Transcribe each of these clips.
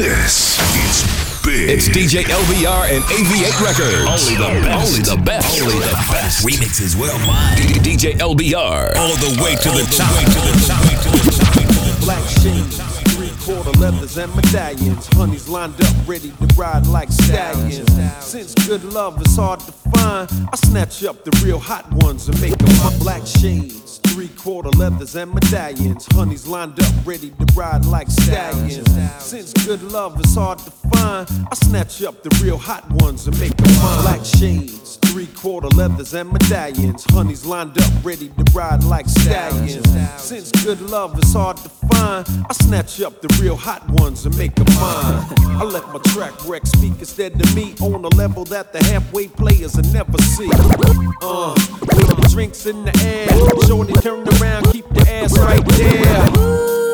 This is big. It's DJ LBR and AV8 Records. Only the best. Only the best. Only the best. Remixes worldwide. D- DJ LBR. All the way to the top. To the top. To the top. Black shades, three quarter leathers and medallions. Honeys lined up, ready to ride like stallions. Since good love is hard to I snatch up the real hot ones and make them my black shades. Three quarter leathers and medallions. Honeys lined up, ready to ride like stallions. Since good love is hard to find, I snatch up the real hot ones and make them mine. Black shades, three quarter leathers and medallions. Honeys lined up, ready to ride like stallions. Since good love is hard to find, I snatch up the real hot ones and make them mine. I let my track wreck speak instead to me on a level that the halfway players will never see. Uh, with the drinks in the air, shorty turn around, keep the ass right there.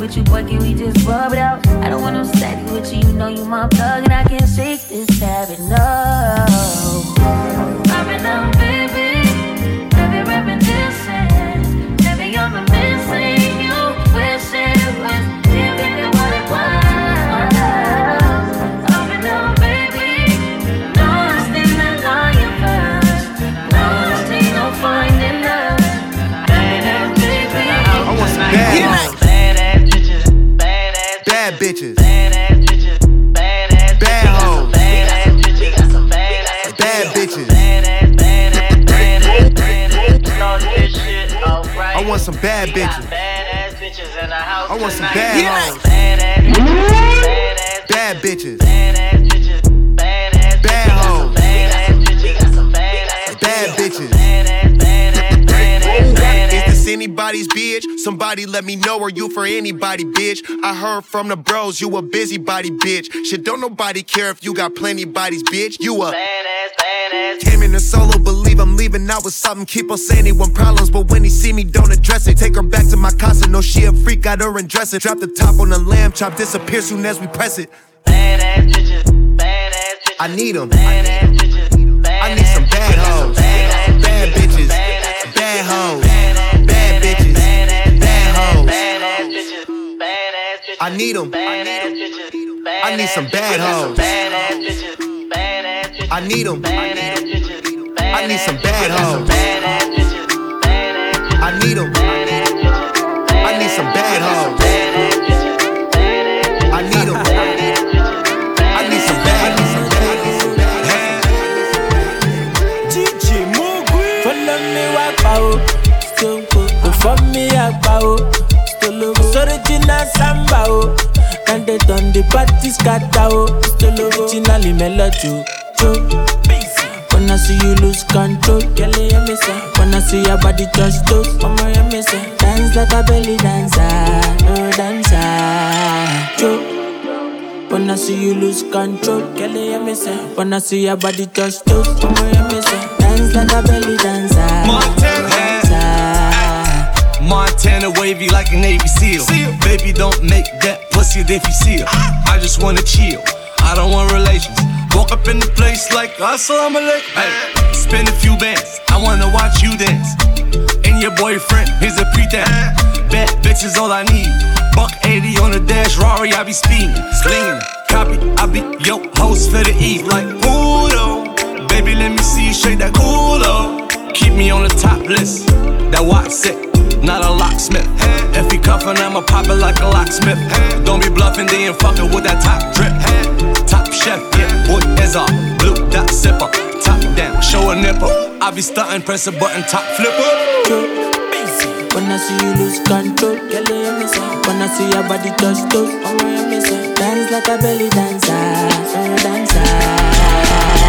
With you, boy. Can we just rub it out? I don't want no steady with you. You know you my plug, and I can't shake some bad bitches. Badass bitches in the house I want some bad hoes. Badass bitches, Bad bitches. badass bitches, badass Bad hoes. badass bitches, got some badass Bad bitches. Is this anybody's bitch? Somebody let me know, are you for anybody, bitch? I heard from the bros, you a busybody, bitch. Shit, don't nobody care if you got plenty bodies, bitch. You a Badass, badass. Came in a solo, believe I'm leaving out with something. Keep on saying he want problems, but when he see me, don't address it. Take her back to my casa, no, she a freak, got her and dress it. Drop the top on the lamb chop, disappear soon as we press it. Badass bitches, badass bitches. I need 'em. Badass I need 'em. Badass bitches, I need some bad hoes. Badass bitches, badass bitches. I need 'em. Badass bitches, I need some bad hoes. badass bitches, badass bitches. I need 'em. Badass bitches, I need some bad hoes. Samba oh. o, and they done the party scatter oh. o, still go. Oh. Originally melody o. When I see you lose control, girl, you me say. When I see your body touch toes, mama, you me say. Dance like a belly dancer, no dancer, jo. When I see you lose control, girl, you me say. When I see your body touch toes, mama, you me say. Dance like a belly dancer, dancer. Montana wavy like a Navy SEAL. Baby, don't make that pussy if you see her. I just wanna chill. I don't want relations. Walk up in the place like assalamu alaikum. Hey, spend a few bands. I wanna watch you dance. And your boyfriend, he's a pretense. Bad bitches all I need. Buck 80 on the dash, Rari, I be speeding, slinging. Copy, I be yo host for the eve like Pudo. Baby, let me see you shake that culo. Keep me on the top list. That watch sick, not a locksmith. If he cuffin', I'ma pop it like a locksmith. Don't be bluffing, then fucking with that top drip. Top chef, yeah, boy is off. Blue dot sipper, top down, show a nipple. I be stunting, press a button, top flipper. When I see you lose control. When I see your body touch toes, oh. Dance like a belly dancer, dancer.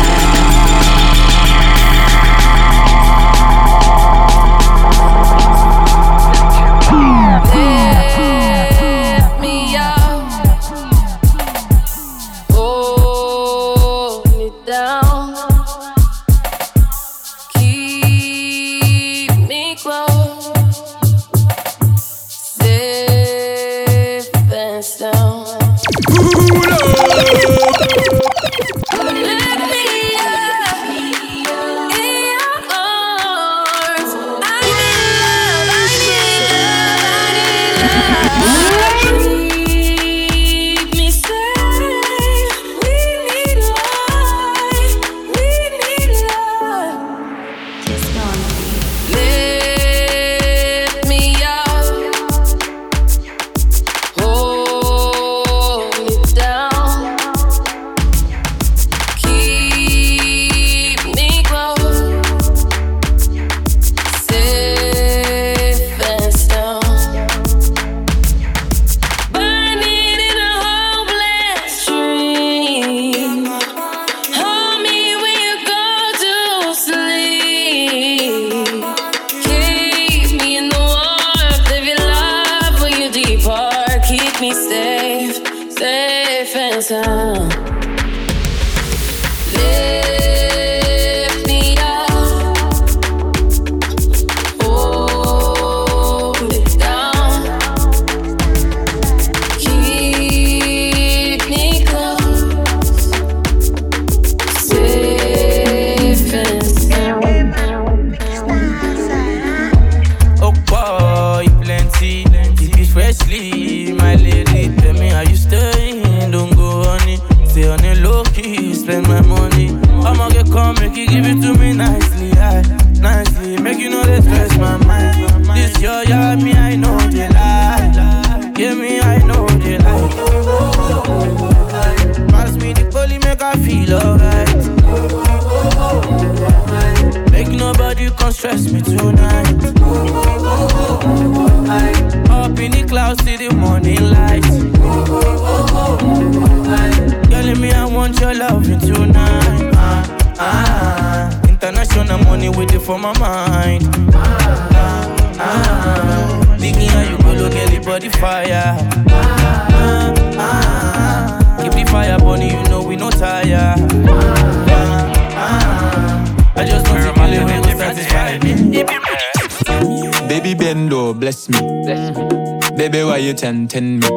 Baby, why you tempting me?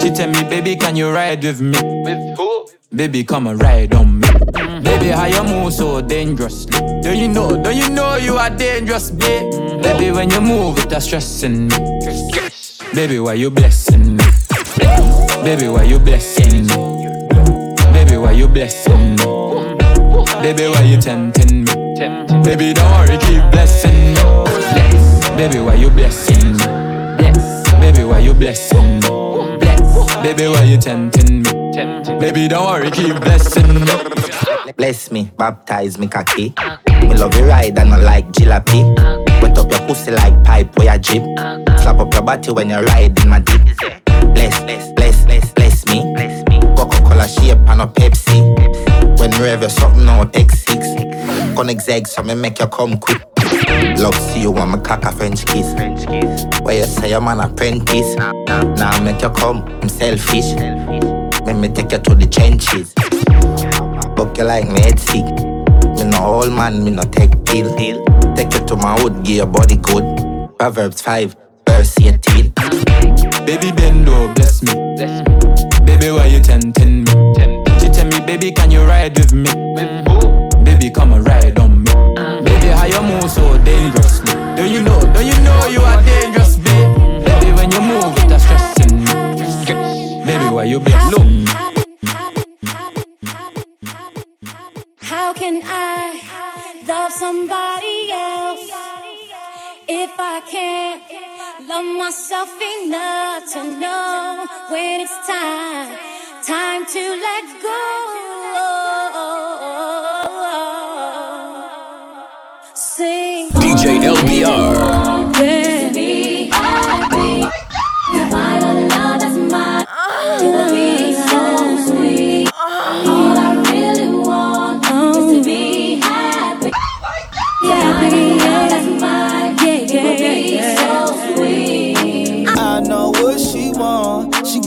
She tell me, baby, can you ride with me? With who? Baby, come and ride on me. Baby, how you move so dangerously? Don't you know? Don't you know you are dangerous, babe? Baby, when you move, it's stressing me. Baby, why you blessing me? Baby, why you blessing me? Baby, why you blessing me? Baby, why you tempting me? Baby, don't worry, keep blessing me. Baby, why you blessing me? Baby, why you blessing me? Bless. Baby, why you tempting me? Baby, don't worry, keep blessing me. Bless me, baptize me cocky. Me love you ride and I like jalopy. Wet up your pussy like pipe where you jeep. Slap up your body when you ride in my deep. Bless, bless, bless, bless, bless me. Coca-Cola shape and a Pepsi. When me rev you something out X6. Connect zeg so me make you come quick. Love see you want me cock a French kiss. Where you say I'm an apprentice. Now make you come, I'm selfish. selfish. Let me take you to the trenches. Book you like me head sick. Me no old man, me no take pill. Take you to my hood, give your body good. Proverbs 5, verse 18. Baby, bend low, bless me. Baby, why you tempting me? She tell me, baby, can you ride with me? Baby, come and ride on me. Ah. Baby, how you move so can I love somebody else if I can't love myself enough to know when it's time, time to let go? Sing. DJ LBR. Baby,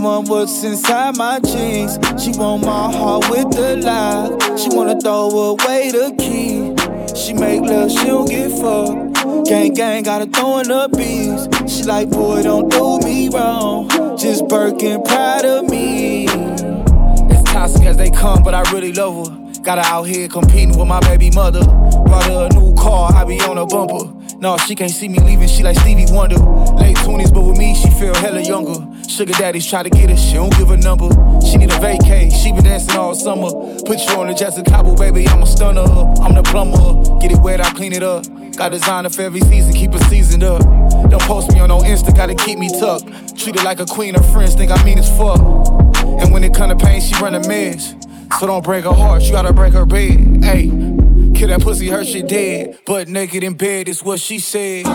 want. What's inside my jeans. She want my heart with the lock. She wanna throw away the key. She make love, she don't get fucked. Gang gang gotta throw in the beats. She like, boy, don't do me wrong. Just Birkin proud of me. As toxic as they come, but I really love her. Got her out here competing with my baby mother. Brought her a new car, I be on a bumper. No, she can't see me leaving, she like Stevie Wonder. Late 20s, but with me, she feel hella younger. Sugar daddies try to get her, she don't give a number. She need a vacay, she been dancing all summer. Put you on the Jessica Cabo, baby, I'm a stunner. I'm the plumber. Get it wet, I clean it up. Got designer for every season, keep it seasoned up. Don't post me on no Insta, gotta keep me tucked. Treat her like a queen, her friends think I mean as fuck. And when it come to pain, she run a mess. So don't break her heart, you gotta break her bed. Hey, kill that pussy, her shit dead. But naked in bed is what she said.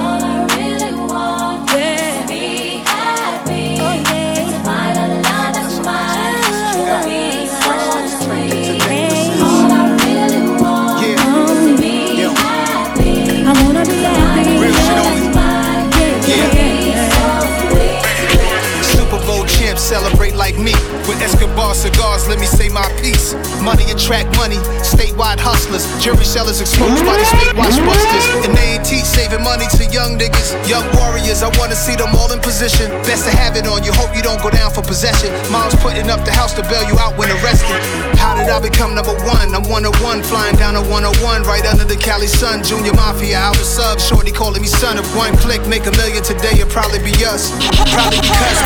Escobar cigars, let me say my piece. Money attract money, statewide hustlers. Jury sellers exposed by these fake watch busters. And they ain't teach saving money to young niggas. Young warriors, I wanna see them all in position. Best to have it on you, hope you don't go down for possession. Mom's putting up the house to bail you out when arrested. How did I become number one? I'm one on one, flying down a 101, right under the Cali sun. Junior Mafia, out the sub, shorty calling me son. If one click make a million today, it'll probably be us. Probably because.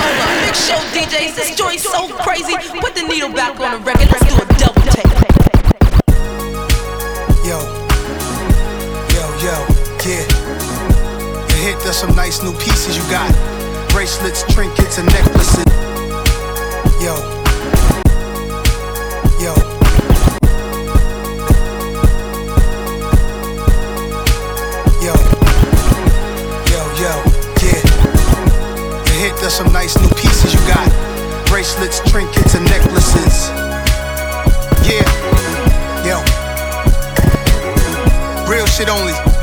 Show DJs, this joint's so crazy. Put the needle back on the record. Let's do a double take. Yo, yo, yo, yeah. You hit there's some nice new pieces you got. Bracelets, trinkets, and necklaces. Yo, yo. There's some nice new pieces you got. Bracelets, trinkets, and necklaces. Yeah, yo. Real shit only.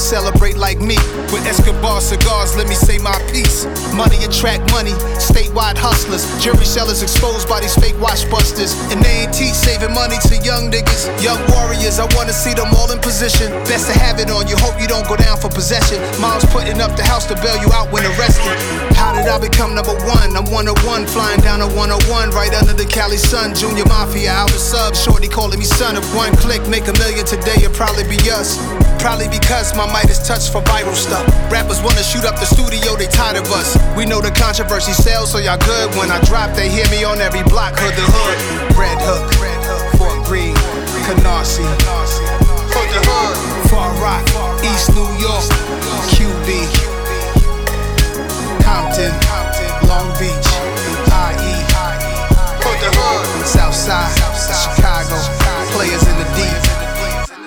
Celebrate like me. With Escobar cigars, let me say my piece. Money attract money, statewide hustlers. Jury sellers exposed by these fake watch busters. And they ain't teach saving money to young niggas. Young warriors, I wanna see them all in position. Best to have it on you, hope you don't go down for possession. Mom's putting up the house to bail you out when arrested. How did I become number one? I'm one on one, flying down a 101, right under the Cali sun. Junior Mafia, the sub, shorty calling me son. If one click make a million today, it'll probably be us. Probably because my might is touched for viral stuff. Rappers wanna shoot up the studio, they tired of us. We know the controversy sells, so y'all good. When I drop, they hear me on every block, hood to hood. Red Hook, Fort Greene, Canarsie, Hood to Hood, Far Rock, East New York, QB, Compton, Long Beach, IE, Southside, Chicago, players in the deep,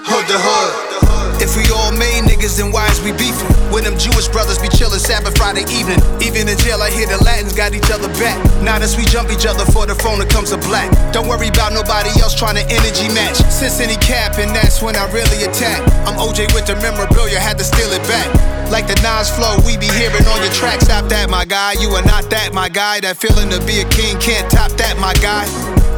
Hood to Hood. Then why is we beefing? When them Jewish brothers be chillin' Sabbath Friday evening. Even in jail, I hear the Latins got each other back. Now as we jump each other for the phone, it comes a black. Don't worry about nobody else trying to energy match. Since any cap, and that's when I really attack. I'm OJ with the memorabilia, had to steal it back. Like the Nas flow, we be hearing on your track. Stop that, my guy. You are not that, my guy. That feeling to be a king can't top that, my guy.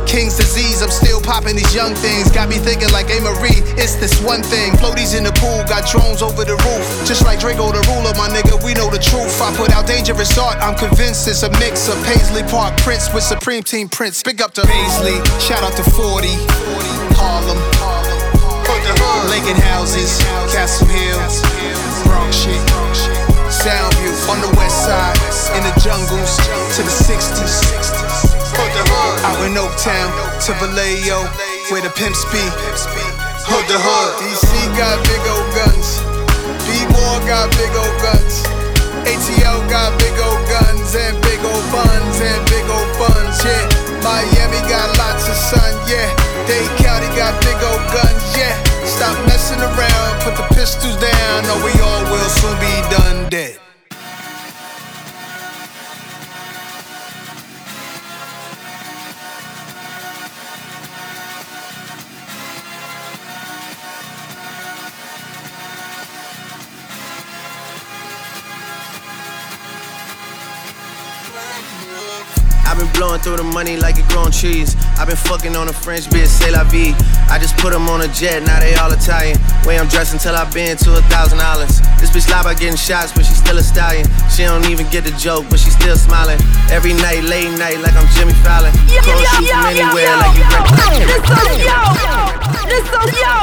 King's disease, I'm still popping these young things. Got me thinking like A. Marie, it's this one thing. Floaties in the pool, got drones over the roof. Just like Draco the ruler, my nigga, we know the truth. I put out dangerous art, I'm convinced it's a mix of Paisley Park Prince with Supreme Team Prince. Big up to Paisley, shout out to 40, Harlem, Lincoln houses, Castle Hill, Bronx shit. Soundview on the west side, in the jungles to the 60s. Out in Oaktown to Vallejo, where the pimps be. Hood to hood. DC got big old guns. B-More got big old guns. ATL got big old guns and big old buns and big old buns, yeah. Miami got lots of sun, yeah. Dade County got big old guns, yeah. Stop messing around, put the pistols down, or we all will soon be done dead. Through the money like it growing trees. I've been fucking on a French bitch, say la vie. I just put them on a jet, now they all Italian. Way I'm dressed until I've been to a thousand dollars. This bitch lie about getting shots, but she's still a stallion. She don't even get the joke, but she's still smiling. Every night, late night, like I'm Jimmy Fallon. Yo, yo, shoot yo, from yo, anywhere, yo, like you yo. break- This so yo, this so yo,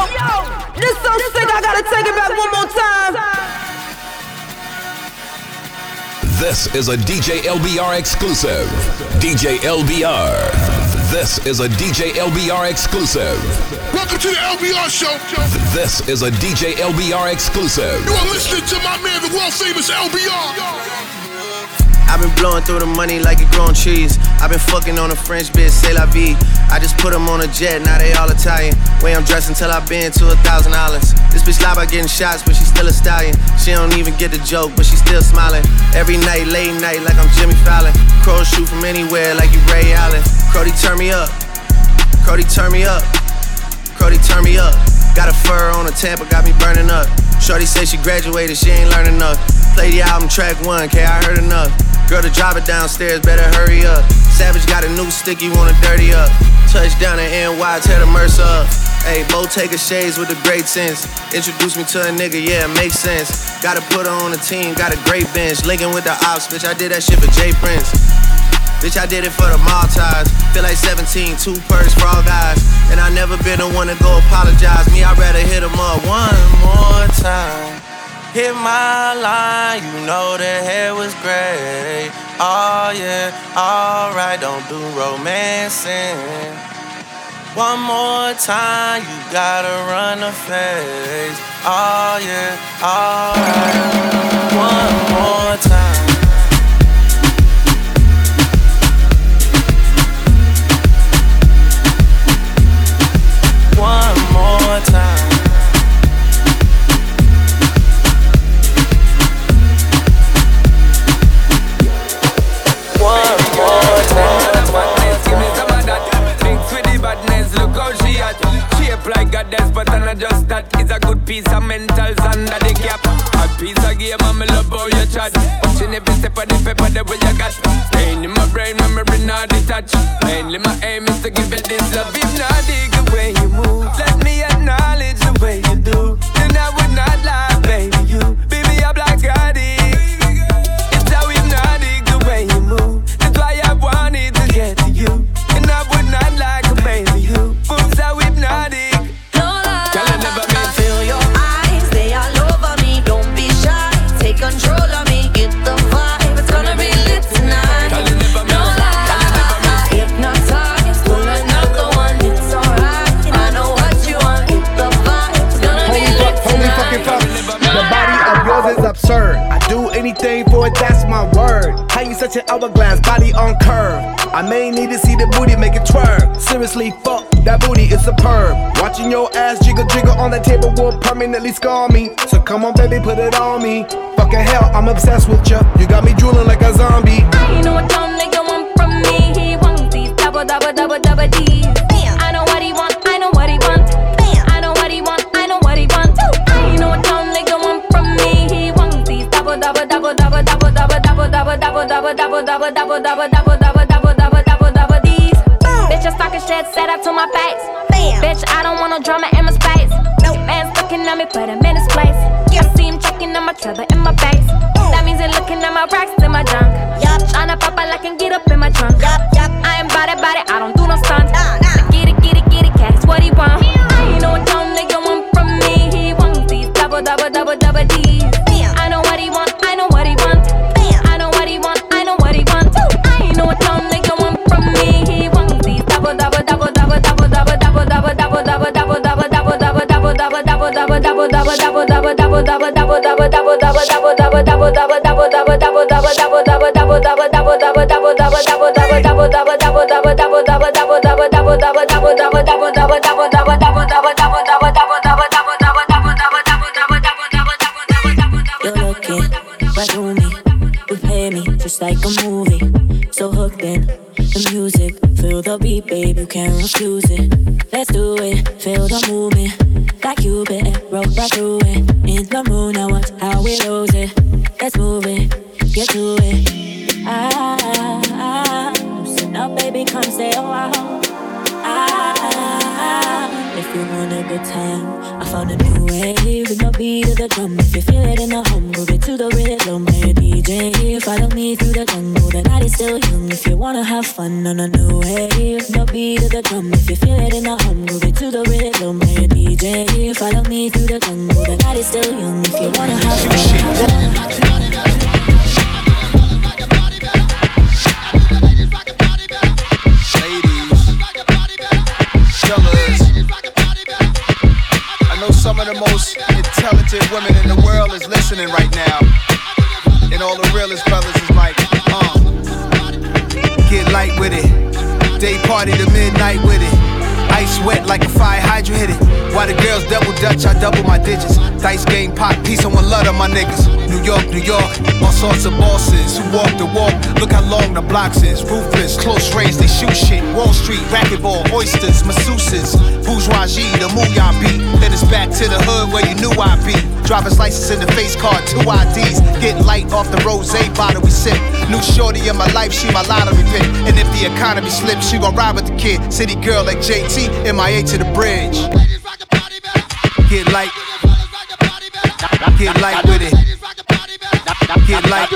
this so sick. I gotta take it back one more time. This is a DJ LBR exclusive. DJ LBR. This is a DJ LBR exclusive. Welcome to the LBR show. This is a DJ LBR exclusive. You are listening to my man, the world famous LBR. I've been blowing through the money like it growing trees. I've been fucking on a French bitch, say la vie. I just put them on a jet, now they all Italian. Way I'm dressed until I've been to a thousand dollars. This bitch lie about getting shots, but she's still a stallion. She don't even get the joke, but she's still smiling. Every night, late night, like I'm Jimmy Fallon. Crows shoot from anywhere, like you Ray Allen. Crody, turn me up. Crody, turn me up. Crody, turn me up. Got a fur on a Tampa, got me burning up. Shorty said she graduated, she ain't learned enough. Play the album track one, K, I heard enough. Girl to drive it downstairs, better hurry up. Savage got a new stick, you wanna dirty up. Touchdown in NY, tear the Mercer up. Hey, Bo take a shades with a great sense. Introduce me to a nigga, yeah, it makes sense. Gotta put her on the team, got a great bench. Linking with the ops, bitch, I did that shit for Jay Prince. Bitch, I did it for the Maltese. Feel like 17, two purse for all guys. And I never been the one to go apologize. Me, I'd rather hit him up one more time. Hit my line, you know the hair was gray. Oh yeah, alright, don't do romancing. One more time, you gotta run the face. Oh yeah, alright. One more time. Not just that. It's a good piece of mental under the cap. A piece of game, and me love how you chat. Watching every step of the paper, the way you got. Staying in my brain, memory not detached. Mainly my aim is to give you this love. If not, dig the way you move. Anything for it, that's my word. How you such an hourglass, body on curve. I may need to see the booty make it twerk. Seriously, fuck, that booty is superb. Watching your ass jiggle jiggle on that table will permanently scar me. So come on, baby, put it on me. Fucking hell, I'm obsessed with you. You got me drooling like a zombie. I know what don't nigga want from me. He wants these double, double, double, double D's. City girl like JT, MIA to the bridge. Get light. Get light with it. Get light.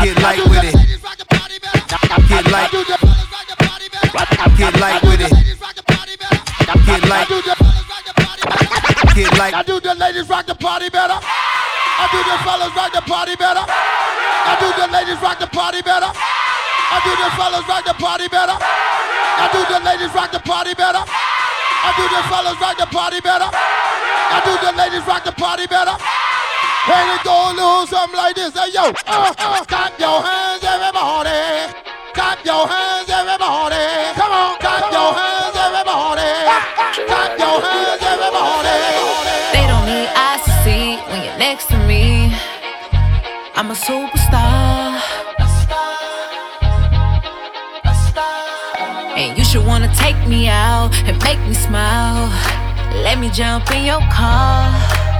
Get light with it. Get light. Get light with it. Get light. Get light. I do the ladies rock the party better. I do the fellas rock the party better. I do the ladies rock the party better. I do the fellas rock the party better. I do the ladies rock the party better. I do the fellas rock the party better. I do the ladies rock the party better. And it go lose something like this. Hey yo, uh, uh, clap your hands, everybody. Clap your hands, everybody. Come on, clap your hands, everybody. Clap your hands, everybody. They don't need eyes to see when you're next to me. I'm a superstar. Take me out and make me smile. Let me jump in your car.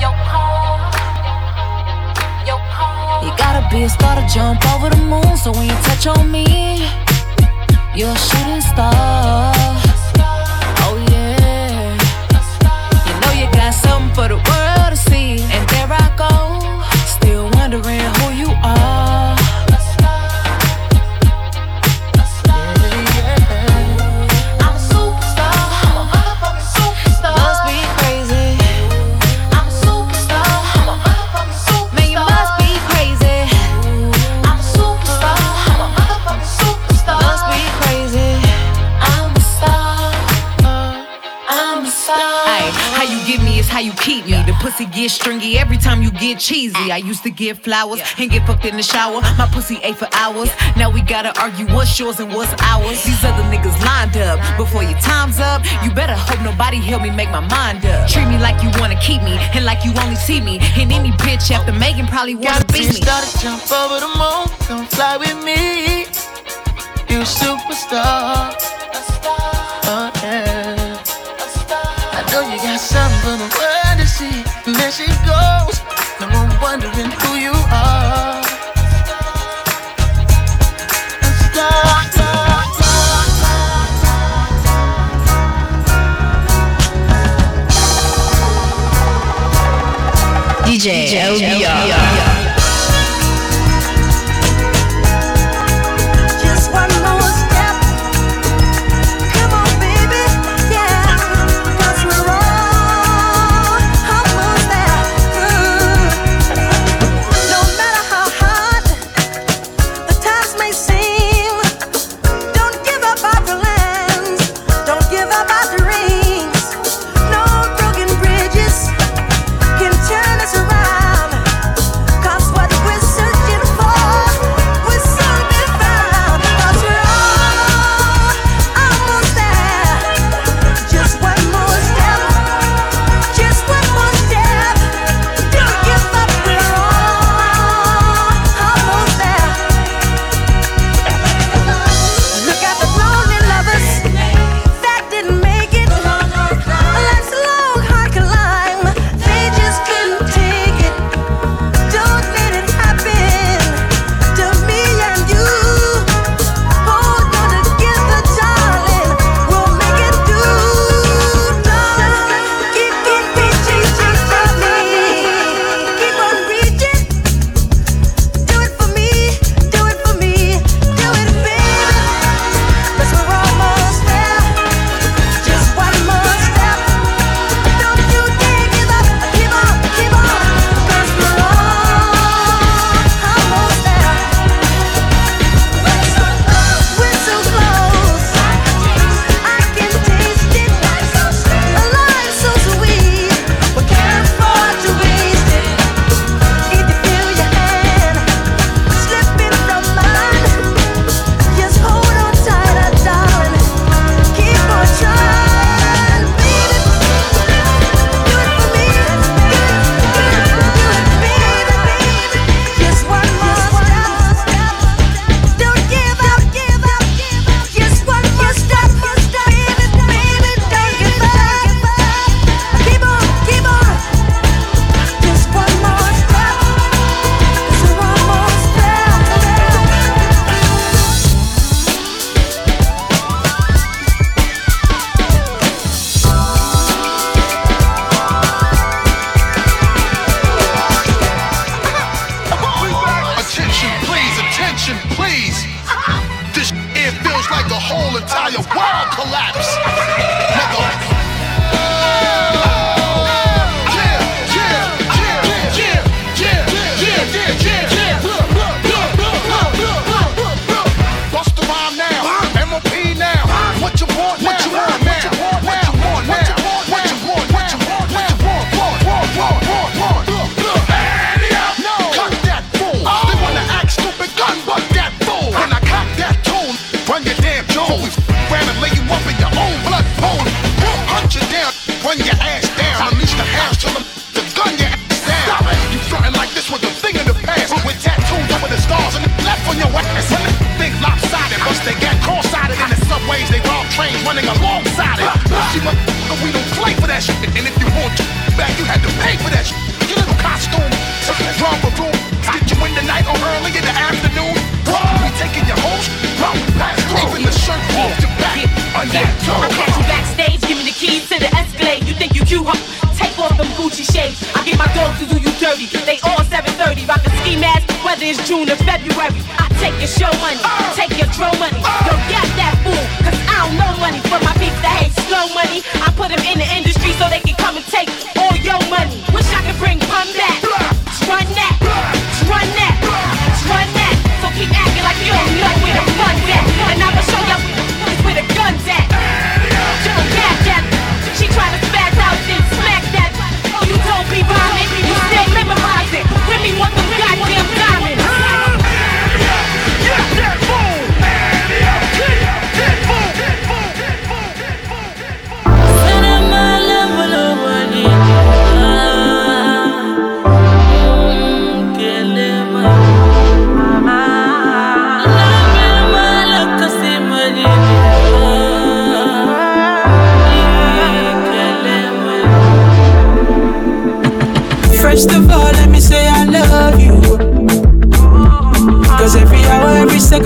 Your car. Your car. You gotta be a star to jump over the moon. So when you touch on me, you're a shooting star. Oh yeah. You know you got something for the world get stringy every time you get cheesy. I used to get flowers and get fucked in the shower. My pussy ate for hours. Now we gotta argue what's yours and what's ours. These other niggas lined up. Before your time's up, you better hope nobody help me make my mind up. Treat me like you wanna keep me and like you only see me. And any bitch after Megan probably wanna Got beat me. started jump over the moon, come fly with me. You a superstar. Oh yeah. I know you got something for the world to where she goes. No one wondering who you are. And stop. DJ, DJ LBR. LBR. holy. Grab and lay you up in your own blood pool. about to do you dirty. They all 730, rockin' ski mask, whether it's June or February. I take your show money, take your throw money. Yo, get that fool, cause I don't know money. For my peeps that hate slow money, I put them in the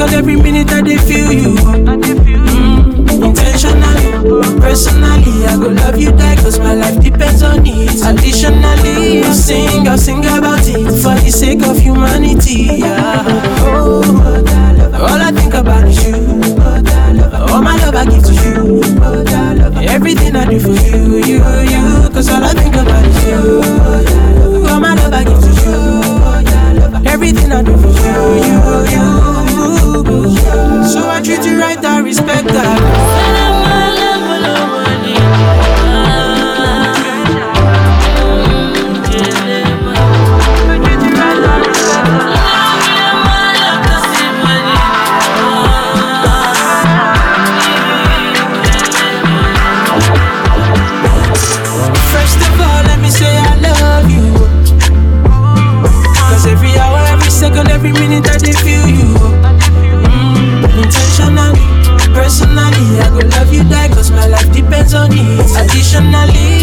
Cause every minute I they feel you. Mm, intentionally, personally, I go love you die cause my life depends on it. Additionally, I sing, I sing about it for the sake of humanity. Yeah. Oh, all I think about is you. All my love I give to you. Everything I do for you, you, you. Cause all I think about is you. All my love I give to you. Everything I do for you, you right, I respect that. I go love you die cause my life depends on it. Additionally,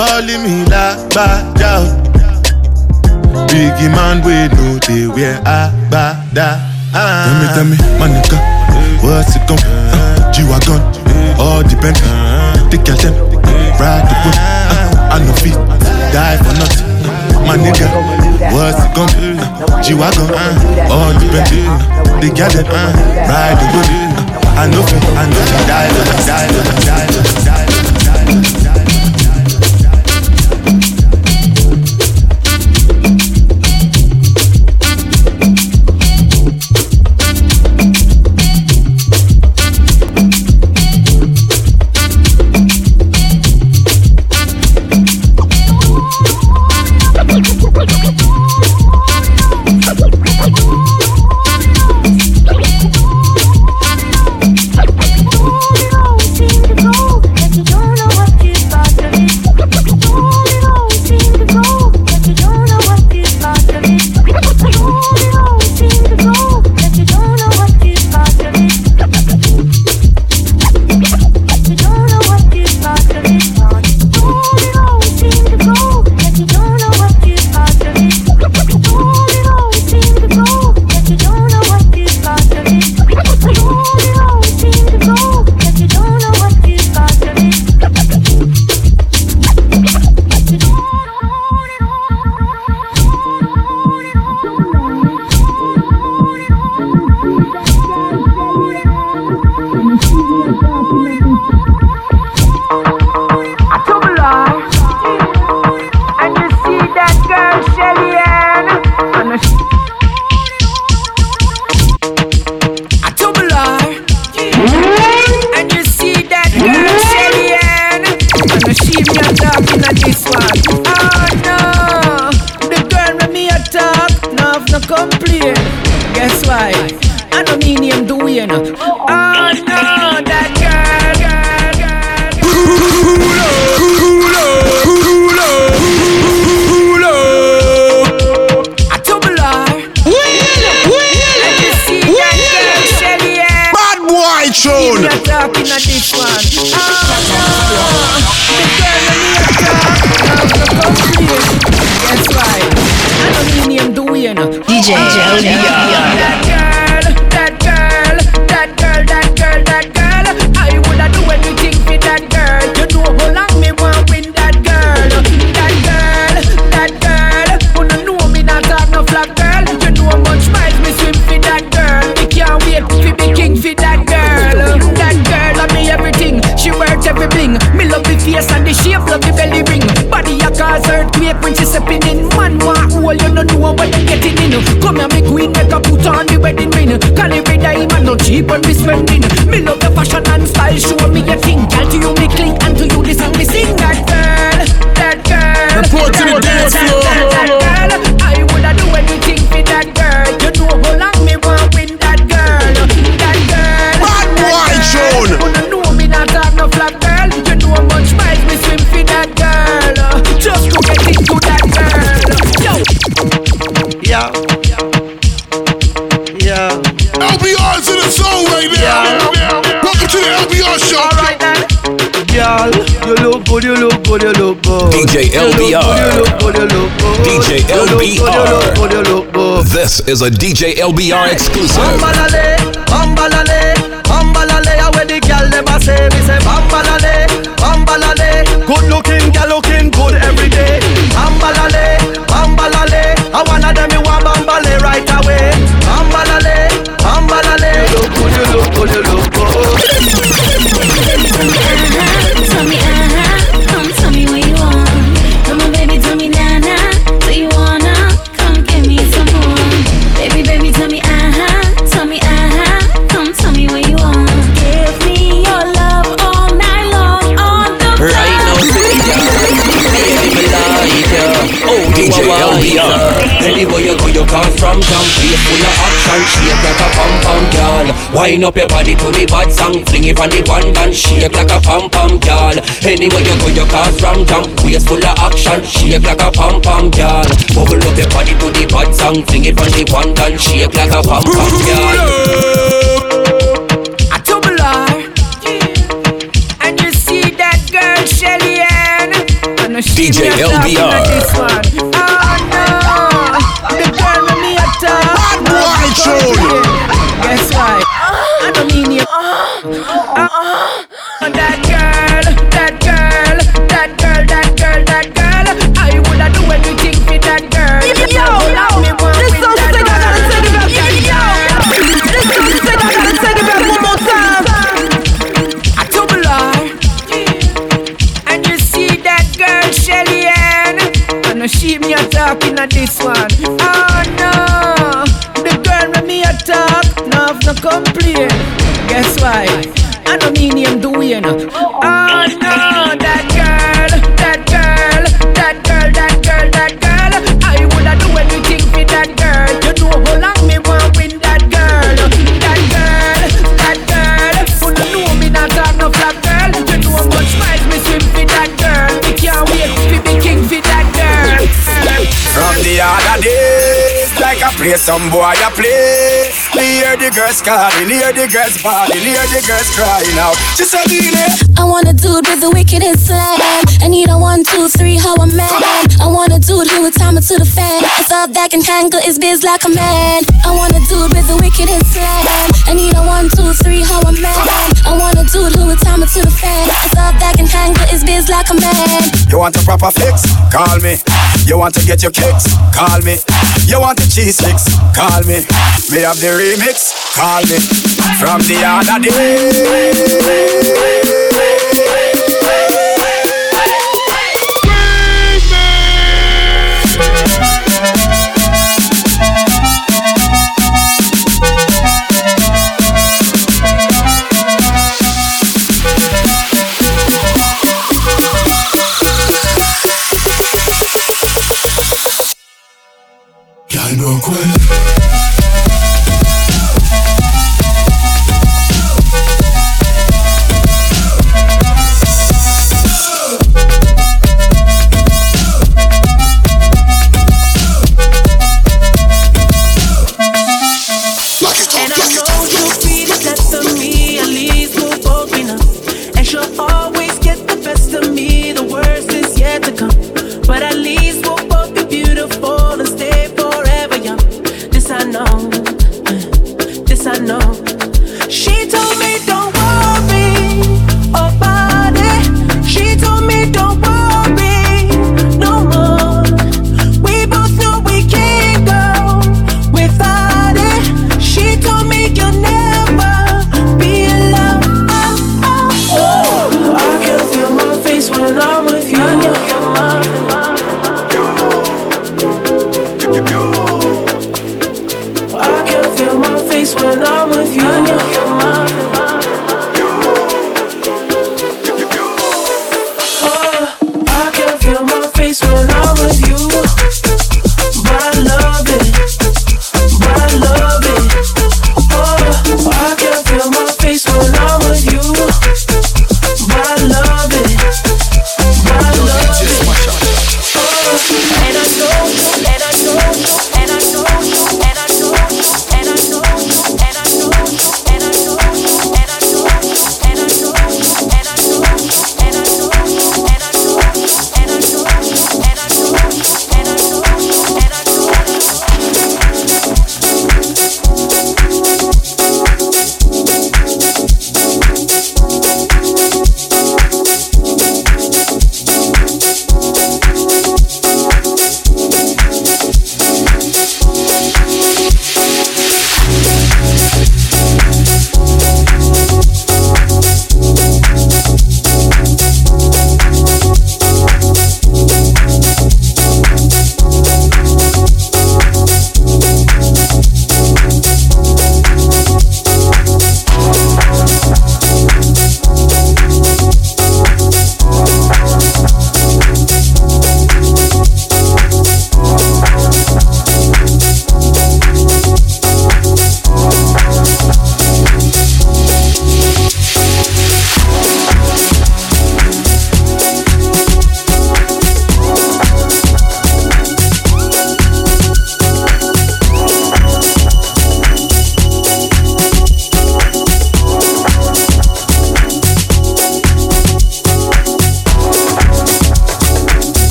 calling me la bada. Biggie man, we know they wear a bada. Tell me, tell me, my nigga, what's it gon' uh, G-Wagon, all depend. The girl them, ride the whip. Uh, I no feet, die for nothing. My nigga, what's it be? Uh, G-Wagon, uh, all depend. The girl them, uh, ride the whip. Uh, I know feet, I know feet, die for nothing, die for nothing, Is a DJ LBR exclusive. Wind up your body to the bad song. Fling it on the band and shake like a pom pom girl Anywhere you go your cause from jam Waist full of action Shake like a pom pom girl Bubble up your body to the bad song. Fling it on the band and shake like a pom pom girl DJ LBR. Oh no, the girl me a talk. Bad boy tune. I don't need you. play some boy a play. We hear the girls calling, hear the girls bawling, hear the girls crying out. She said, I want a dude with the wickedest slam. I need a one, two, three, how a man. I want a dude who would time it to the fan. It's all that can handle his biz like a man. I want a dude with the wickedest slam. I need a one, two, three, how a man. I want a dude who would time it to the fan. It's all that can handle his biz like a man. You want a proper fix? Call me. You want to get your kicks? Call me. You want the cheese sticks? Call me. We have the remix? Call me. From the other day.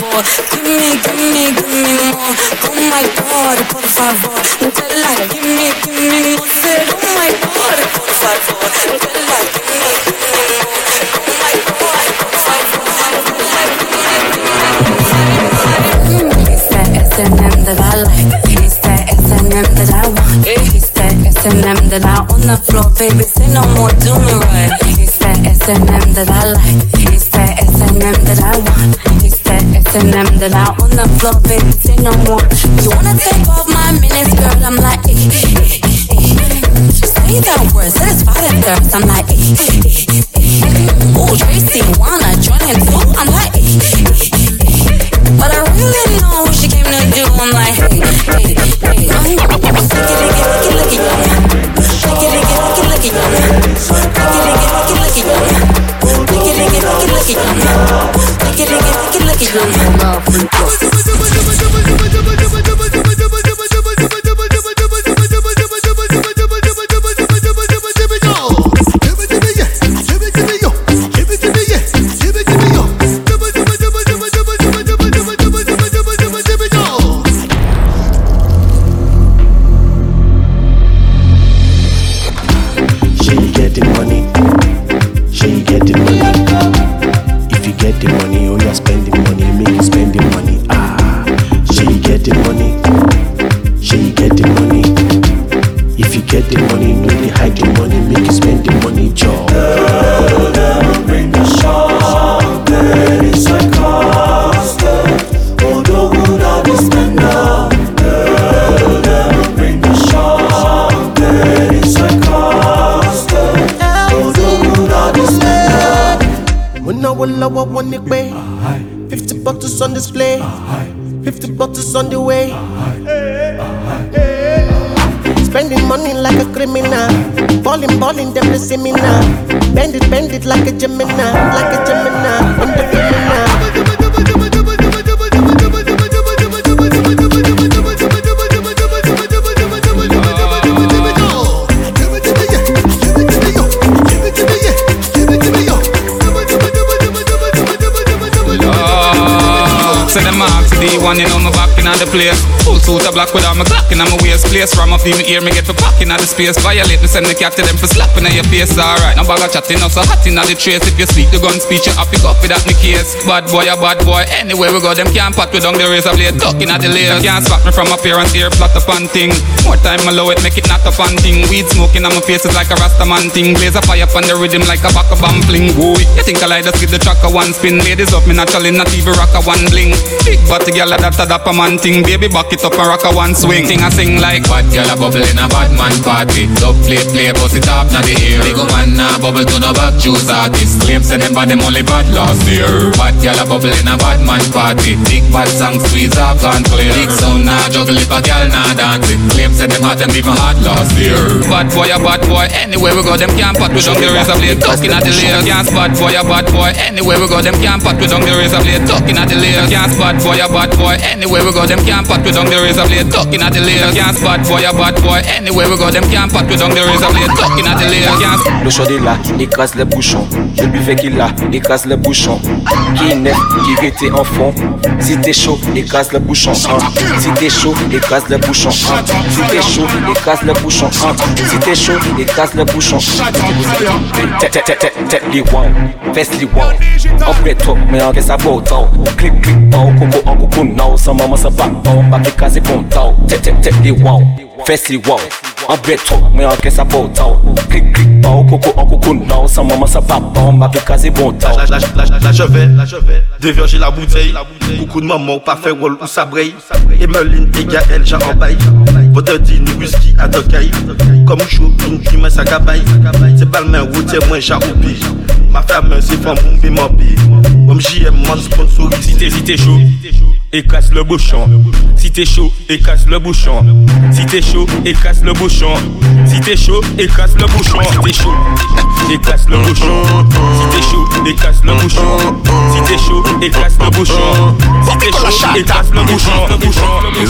Boy, Give me, give and out on the floor. 50 bottles on the way. Spending money like a criminal. Balling, balling, them me now. Bend it, bend it like a Gemini. Like a Gemini. The place. Suit of black without my Glock in my waist place. Ram up even ear me get for packing out the space. Violate me send the cat to them for slapping at your face. Alright, now bag chatting up so hot in the trace. If you speak the gun speech, you have to go up with that me case. Bad boy, a bad boy. Anywhere we go, them can't pat with down the razor blade. Ducking at the layers. Can't spot me from appearance here, flat up on thing. More time allow it, make it not a fun thing. Weed smoking on my face is like a rasta man thing. Blaze a fire on the rhythm like a back of bomb fling. Boy, you think I like just give the track a one spin? Ladies up me naturally, not even rock a one bling. Big body girl, a dapper man thing. Baby, back it up and rock a one swing. Thing I sing like Bad girl a bubble in a bad man party Dub play play bust it up na the air Big man na bubble to no back juice artist Claim say them bad them only bad last year Bad girl a bubble in a bad man party Big bad song squeeze up and clear Big sound na juggle if a girl na dance it Claim say them hot them even hot last year Bad boy, a bad boy. Anywhere we go, them can't pat with down the razor blade. Talking at the layers. Can't spot boy, a bad boy. Anywhere we go, them can't pat with down the razor blade. Talking at the layers. Can't spot boy, a bad boy. Anywhere we go, them can't pat with down the razor blade. Ducking at the layers. Can't spot boy, a bad boy. The razor blade. Le chaud est là, écrase les bouchons. Je lui fais qu'il a, écrase les bouchons. Qui neuf, qui était en. Si t'es chaud, écrase le bouchon. hein. Si t'es chaud, écrase le bouchon. hein. Si t'es chaud, écrase le bouchon. hein. Si t'es chaud, écrase le bouchon. Tête, tête, tête, tête, les wow. Fesse les wow. En prêt mais en tôt. Clic, clic, oh, coco, en coco, non. Sans maman, ça pas se pontal Tete li wow, fes li wow. An mwen anke sa potal Klik klik pao, koko an koko nou San maman sa papan, ma La, la, la, la jeve, devirje la bouteille. Koukou de maman, pa fe wol ou sabrey Emeline e Gael, jan an bay Bote di whisky a dokay Kom chou, koum ki men sa gabay Se balmen wote mwen jan oubi Ma fame se fan moun bi man bi Om jye man sponsorisite Zite chou et casse le bouchon. Si t'es chaud, et casse le bouchon. Si t'es chaud, et casse le bouchon. Si t'es chaud, et casse le bouchon. Si t'es chaud, et casse le bouchon. Si t'es chaud, et casse le bouchon. Si t'es chaud, et casse le bouchon. Si t'es chaud, et casse le bouchon.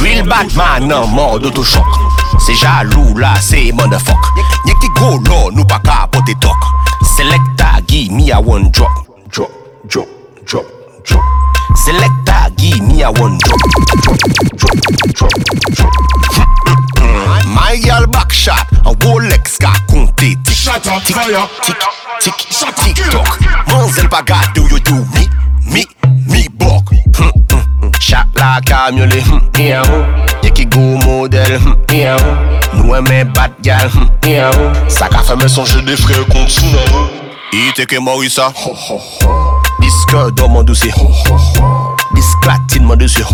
Real Batman en mode autochoc. C'est jaloux là, c'est motherfuck. Y'a qui go là, nous pas capoter talk. Selecta, give me a one drop. Drop, drop, drop, drop. Selector, give me a one drop. My girl back shot, a Rolex ka konte. Tik, shut up, tik, fire. tik, tik, shut tik, up, tok Manzel pa gade yo do mi, mi, mi bok. Hm, hm, hm. Shot la kamyole, ye ki go model Nou e men bat gal, sa ka feme sonje de fre kont sou nan E teke Morisa, ho ho ho. Disque dans mon dossier. Disque platine mon dossier.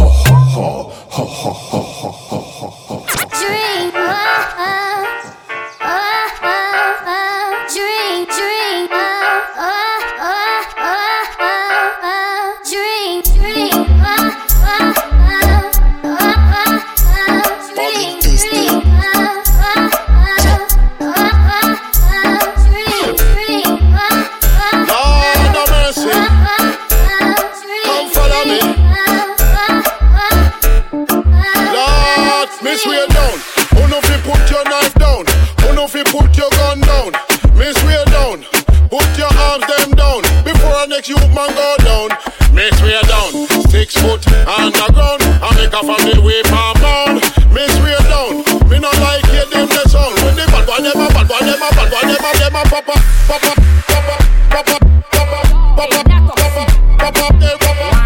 Before you man go down. Miss way down. Six foot on the ground. I make a family way from down. Miss way down. Me not like hear them the sound. When the bad boy them a bad boy them a bad boy them a them a pop up pop up pop up pop up pop up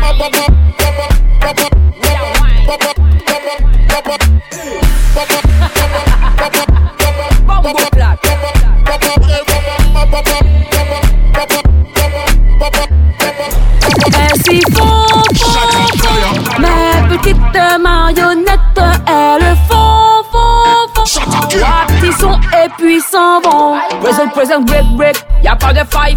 pop up pop Ils et vont. Present, present, break, break. Y'a pas de faille.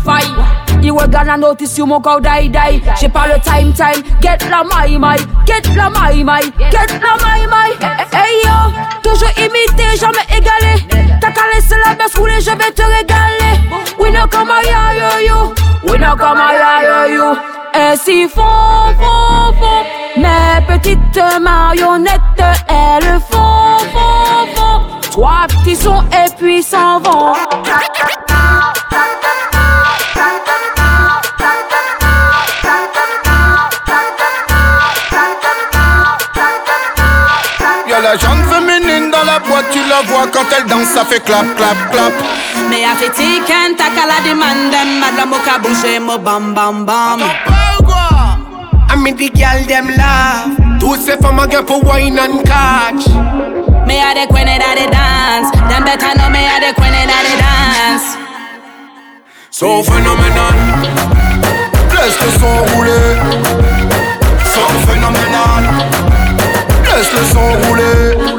You were gonna notice you mon corps die die. J'ai pas le time time. Get la my my, get la my my, get la my my. Hey yo, toujours imité, jamais égalé. T'as qu'à laisser la baisse rouler, je vais te régaler. We know come a ya yo yo, we know come a ya yo yo. Ainsi font, font, font Mes petites marionnettes Elles font, font, sons et puis s'en vont Y'a la jambe féminine dans la boîte, tu la vois quand elle danse, ça fait clap, clap, clap. Me a fait tiken, ta kala demand them Madame moka bouger mo bam bam bam I mean the girl them laugh. Tous ces femmes à pour wine and catch. Me a the queen of the dance. Them better know me a the queen of the dance. So phenomenal. Laisse-le s'enrouler. So phénoménal. Laisse-le s'enrouler.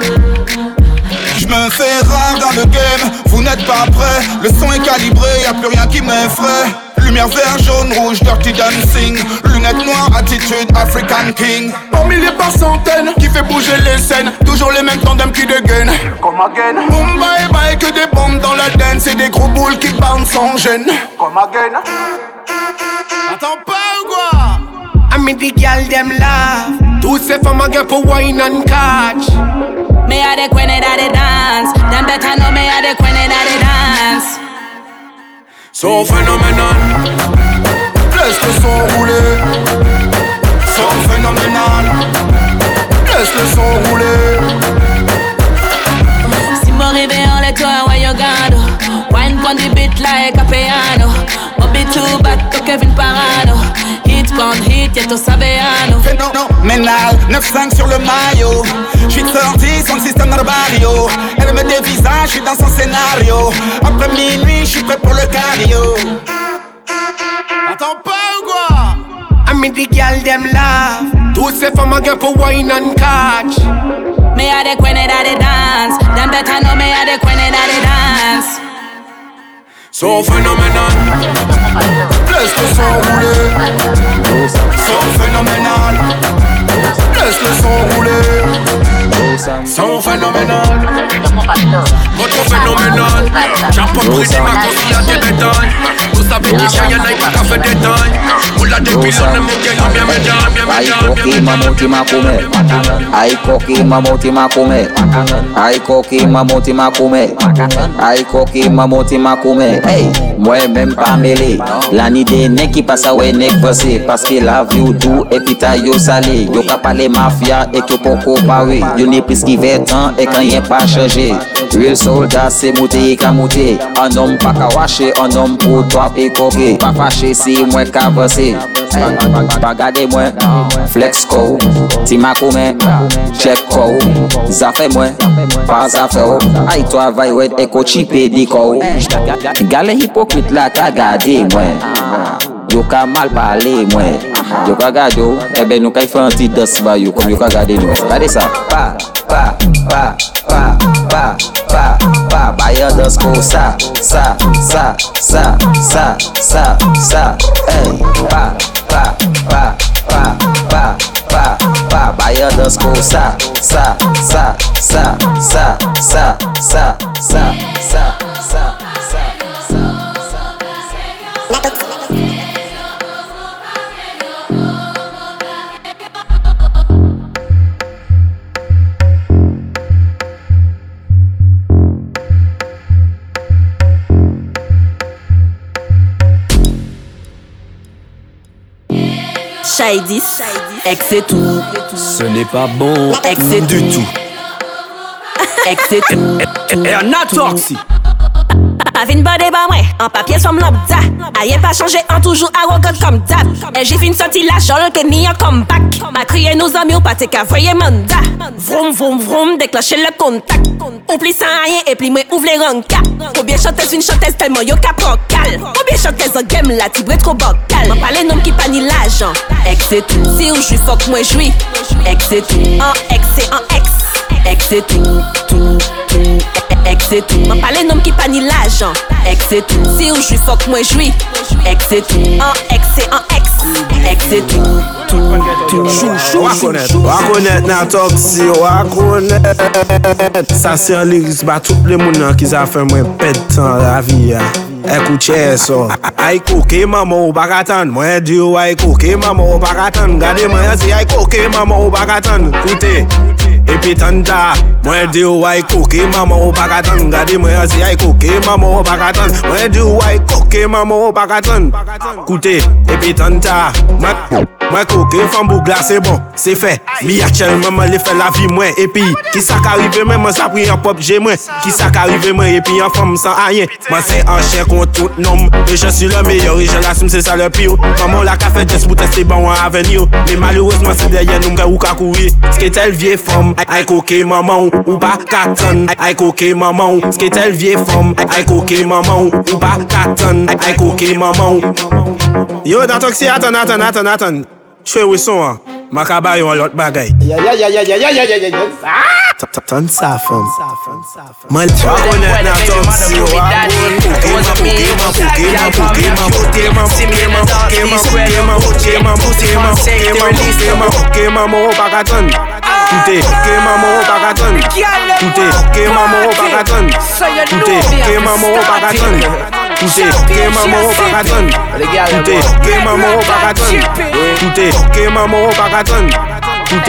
Je me fais rare dans le game, vous n'êtes pas prêts. Le son est calibré, y a plus rien qui m'effraie. Lumière vert, jaune, rouge, dirty dancing. Lunettes noires, attitude African King. Par milliers, par centaines, qui fait bouger les scènes. Toujours les mêmes tandems qui dégainent. Comme again. Boom, bye bye, que des bombes dans la dance. Et des gros boules qui bouncent sans gêne. Comme again. Attends pas ou quoi? I mean the girl them laugh. Tous ces femmes à pour wine and catch. Me a the queen that they dance Them better know me a the queen that they dance So phénoménal. Laisse le son rouler. So phénoménal. Laisse le son rouler. Si mo réveille en les toits, where you gado Wine pon the beat like a piano Bobby too bad to Kevin Parano Hit pon hit, y'a tout sabeano Phénoménal, 9-5 sur le maillot. J'suis sorti, son système dans le barrio. Elle me dévisage, j'suis dans son scénario. Après minuit, j'suis prêt pour le cardio. Attends pas ou quoi? I mean the girl them laugh. Tous ces femmes à gars pour wine and catch. Me a the queen that they dance Them better know me a the queen that they dance So phenomenal. Laisse-le s'enrouler So phenomenal. Laisse-le s'enrouler So phenomenal. Votre phénoménal J'apporte briser ma conscience des bétails Vous savez qu'il y a un qui a fait des tailles Vous la dépilez, on aime bien, bien, bien, bien, bien coquima montima comer ai coquima montima comer ai coquima montima comer ai coquima montima comer ei mwen menm pa mele. Lani de nek ki pasa we nek vese Paske la vi ou tou epita yo sale. Yo ka pale mafya ek yo poko kopare Yo ne pris ki vertan ek anyen pa chanje. Real soldat se moute e ka moute. An om pa ka wache, anom pou to pe koke. Pa fache si mwen ka vese Bagade mwen, flex kou. Tima koumen, chek kou. Zafè mwen, pa zafè ou. Ay to avay wet e ko chipe di kou. Gale hipo hipokrit la ka gade mwen Yo ka mal pale mwen Yo ka gade ou, ebe nou ka yfe an ti dos ba yo Kom yo ka gade nou Gade sa, pa, pa, pa, pa, pa, pa, pa Bayan dos kou sa, sa, sa, sa, sa, sa, sa Hey, pa, pa, pa, pa, pa, pa, pa Bayan dos kou sa, sa, sa, sa, sa, sa, sa, sa, sa, sa Shady, ex c'est tout Ce n'est pas bon Ex du tout. Ex c'est tout Et un atoxy. Pavine bade ba mwen, an papye som lambda Ayen pa chanje, an toujou arrogant kom dab E j'ai fin senti la jol ke ni an comeback. Ma kriye nou zami ou pate ka voye manda Vroom vroom vroom, déclencher le contact. Oubli sans rien et puis moi ouvre les ranka Combien chanteuse une chanteuse tellement yo ka pran kal Combien chanteuse en game la tibre trop bancal M'en parle nom qui pa ni l'argent. Ex tout, si ou j'suis fuck moi j'suis Ex c'est tout, en ex c'est en ex. Ex tout, tout, tout Ek se tou Mwen pale nom ki pa ni l'ajan Ek se tou Se ou jwi fok mwen jwi Ek se tou An ek se an ek Ek se tou Tou Tou Chou chou Wakonet Wakonet nan tok si Wakonet Sa se an liris ba tout le moun an ki zafen mwen pet tan la vi ya Ekou chè so. Ay koke mama ou bagatan Mwen diyo ay koke mama ou bagatan Gade mwen yasi ay koke mama ou bagatan Koute Epi tanda Mwen diyo ay koke mama ou bagatan Mwen gade mwen ase ay koke, maman wap akatan Mwen di ou ay koke, maman wap akatan Koute, epi tanta, mat Mwen koke fan bou glas bon, se fe Mi a chel mwen mwen le fe la vi mwen Epi, ki sa ka rive mwen mwen sa pri an pop je mwen Ki sa ka rive mwen epi an fam san ayen Mwen se an chen kon tout nom. E je su le meyor e je l'assume se sa le pio Maman la ka fe jes pou teste ban wan aven yo Me malourezman se deye nou mre ou ka kouye Ske tel vie fom, ay koke maman ou ba katan Ay koke maman, ou ske tel vie fom Ay koke maman ou Ou ba katan Ay koke maman. Ou Yo dan tok si atan atan atan atan Chwe we son an, maka bayon an lot bagay Ton sa fam Man lè konet nan ton si yo an Pokeman, pokeman, pokeman, pokeman Pokeman, pokeman, pokeman, pokeman Pokeman, pokeman, pokeman, pokeman Pokeman, pokeman, pokeman, pokeman Tout est ok maman au paragon Tout est ok maman au paragon Tout est ok maman au paragon Tout est ok maman au paragon Tout est ok maman au paragon Tout est ok maman au paragon Girls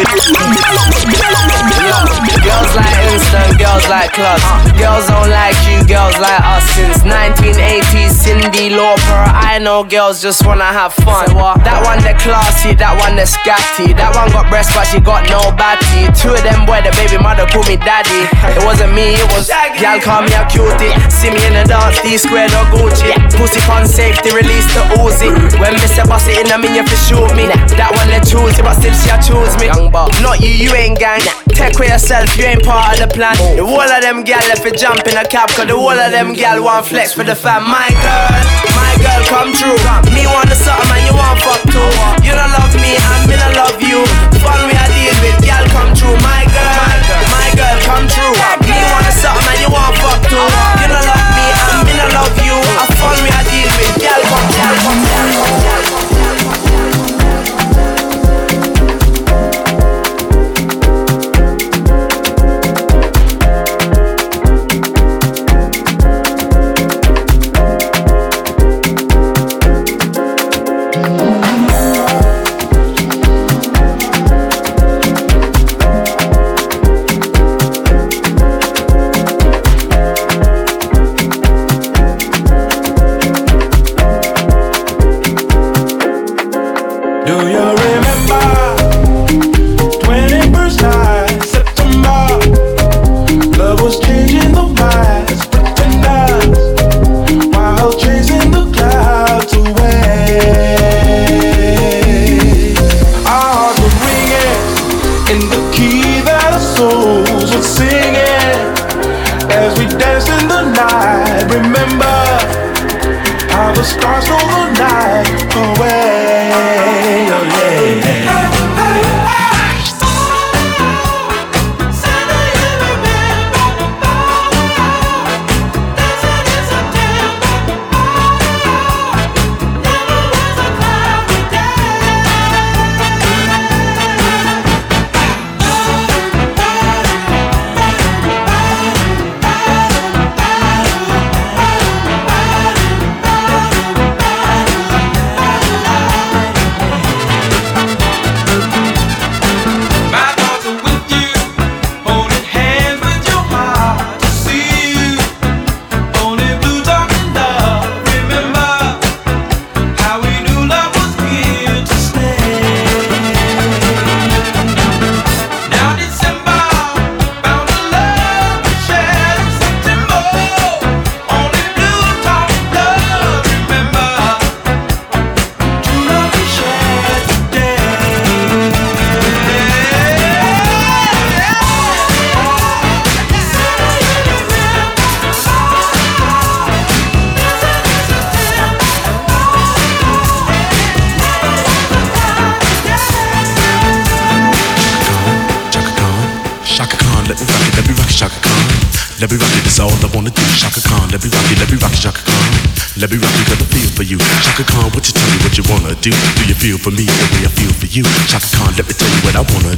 like instant, girls like clubs. Girls don't like you, girls like us. Since 1980s, Cyndi Lauper. I know girls just wanna have fun. That one the classy, that one the scatty. That one got breasts, but she got no batty. Two of them boy, the baby mother call me daddy. It wasn't me, it was y'all call me a cutie. See me in the dance, D squared or Gucci. Pussy fun safety, release the Uzi. When Mr. Boss it in, I mean you shoot me. That one they choose, but still she choose me. Not you, you ain't gang. Take with yourself, you ain't part of the plan. The whole of them gal if you jump in a cab, cause the whole of them gal want flex for the fam. My girl, my girl, come true. Me want the something and you want fuck too. You don't love me, me don't love you. Fun we I deal with, gal come true. My girl, my girl, come true. Me want the something and you want fuck too. You don't love me, me don't love you. A fun we I deal with, gal come, gal in the night. Remember how the stars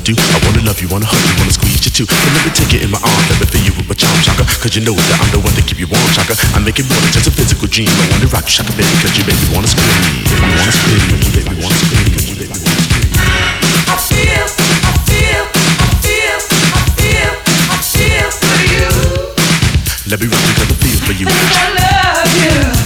do. I wanna love you, wanna hug you, wanna squeeze you too. But let me take it in my arms, let me fill you with my charm, chaka. Cause you know that I'm the one that keep you warm, chaka. I make it more than just a physical dream. I wanna rock you, chaka, baby, cause you make me wanna scream. Baby, wanna scream, baby, wanna scream, cause you wanna scream. I feel, I feel, I feel, I feel, I feel for you. Let me rock cause I feel for you. Cause I love you.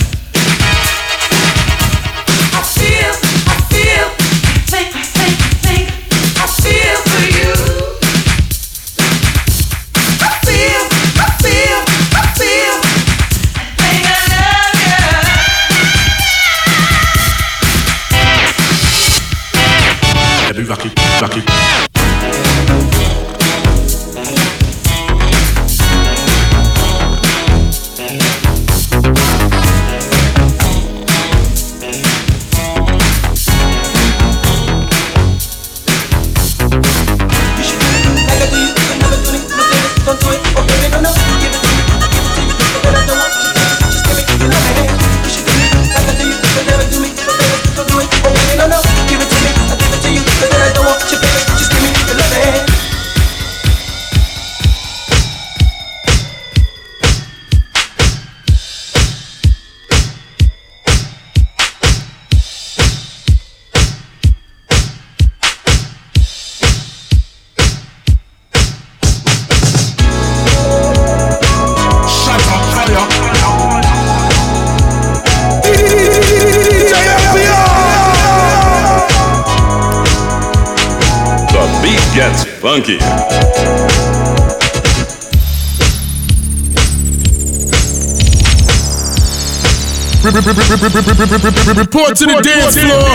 Report, to the dance floor.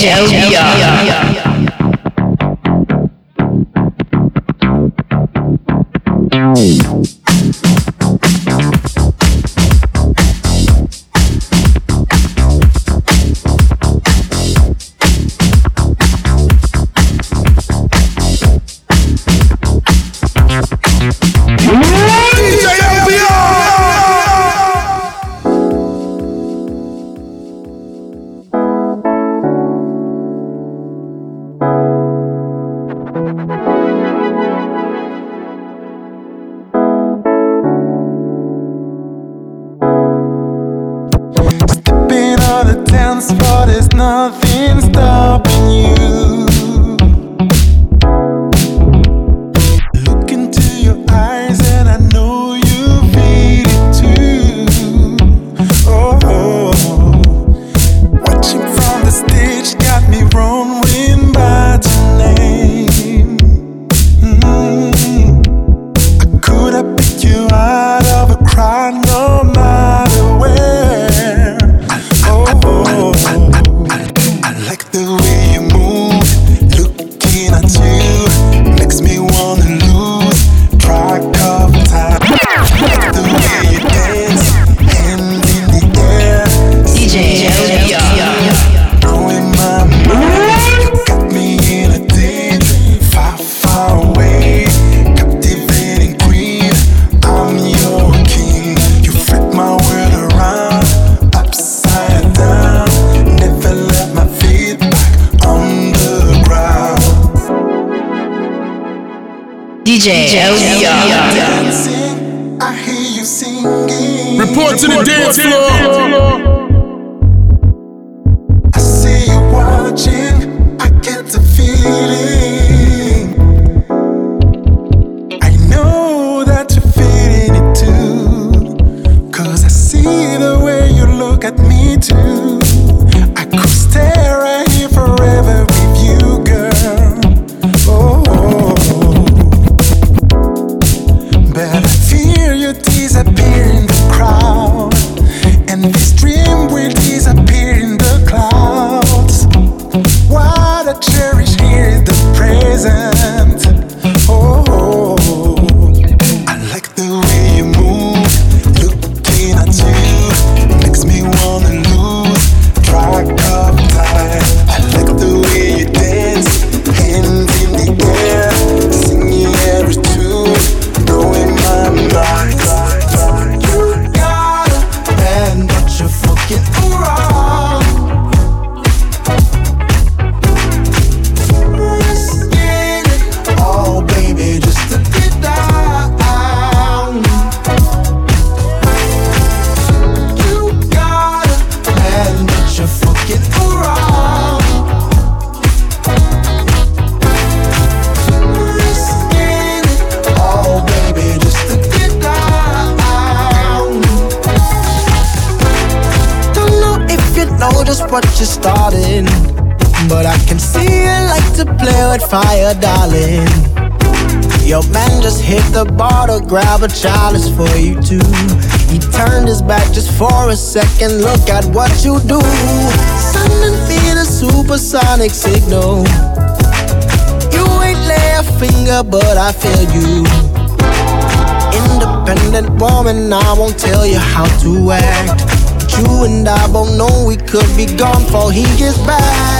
DJ DJ LBR. Dancing, I hear you singing. Report to the dance have a is for you too. He turned his back just for a second. Look at what you do. Sending me the supersonic signal. You ain't lay a finger, but I feel you. Independent woman, I won't tell you how to act. But you and I both know we could be gone before he gets back.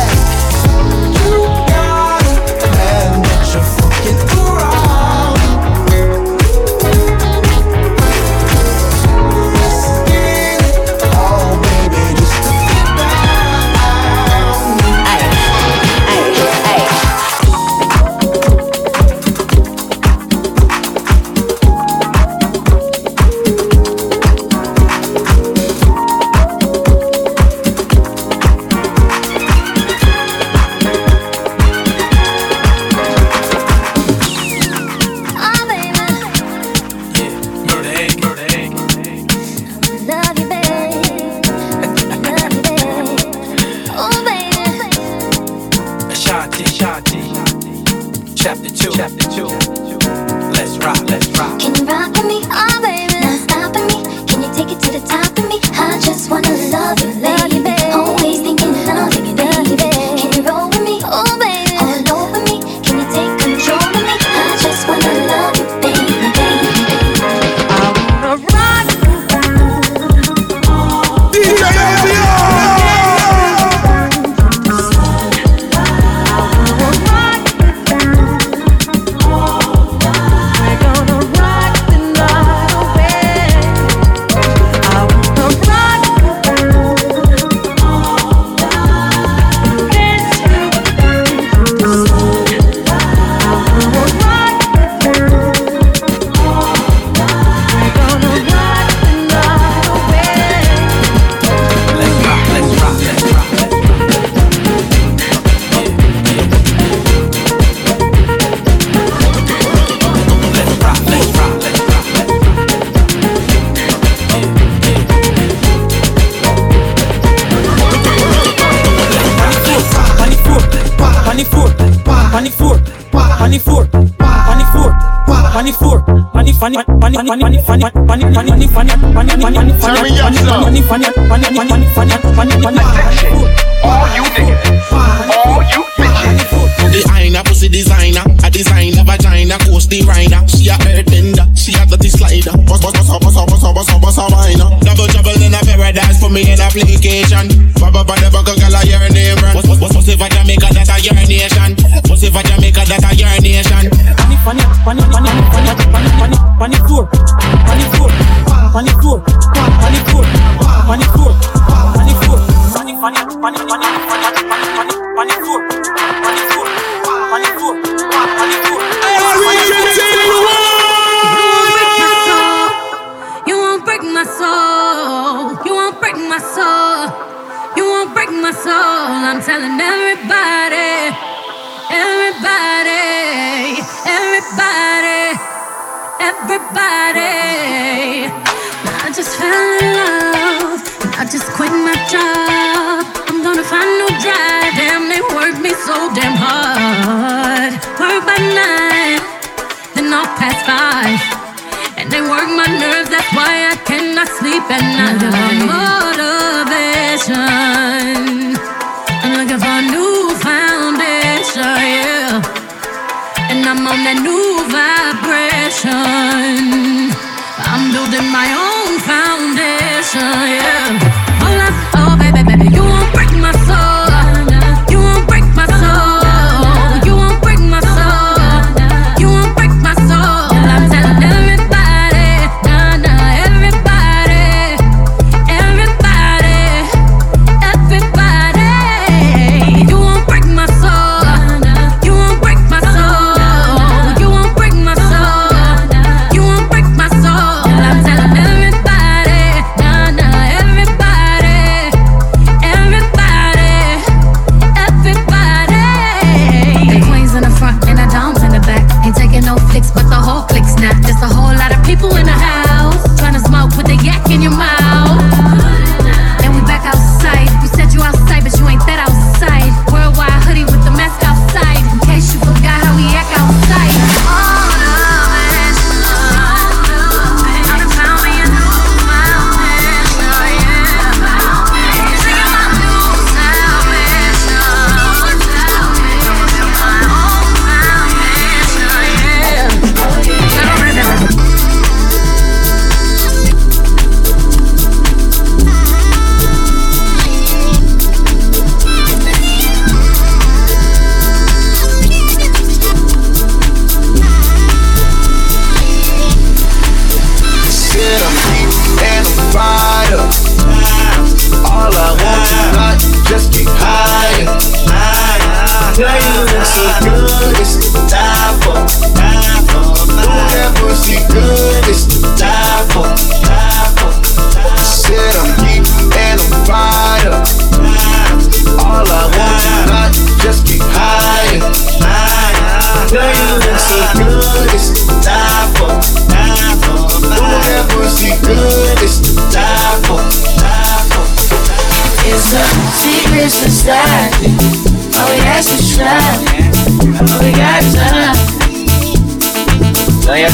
break my soul. I'm telling everybody, everybody, everybody, everybody. I just fell in love. I just quit my job. I'm gonna find no drive. Damn, they work me so damn hard. Work by nine, then I'll pass five. And they work my nerves, that's why I cannot sleep at night. Looking for motivation. I'm looking for a new foundation, yeah. And I'm on that new vibration. I'm building my own foundation, yeah. Oh, love, oh, baby, baby, you won't break my soul.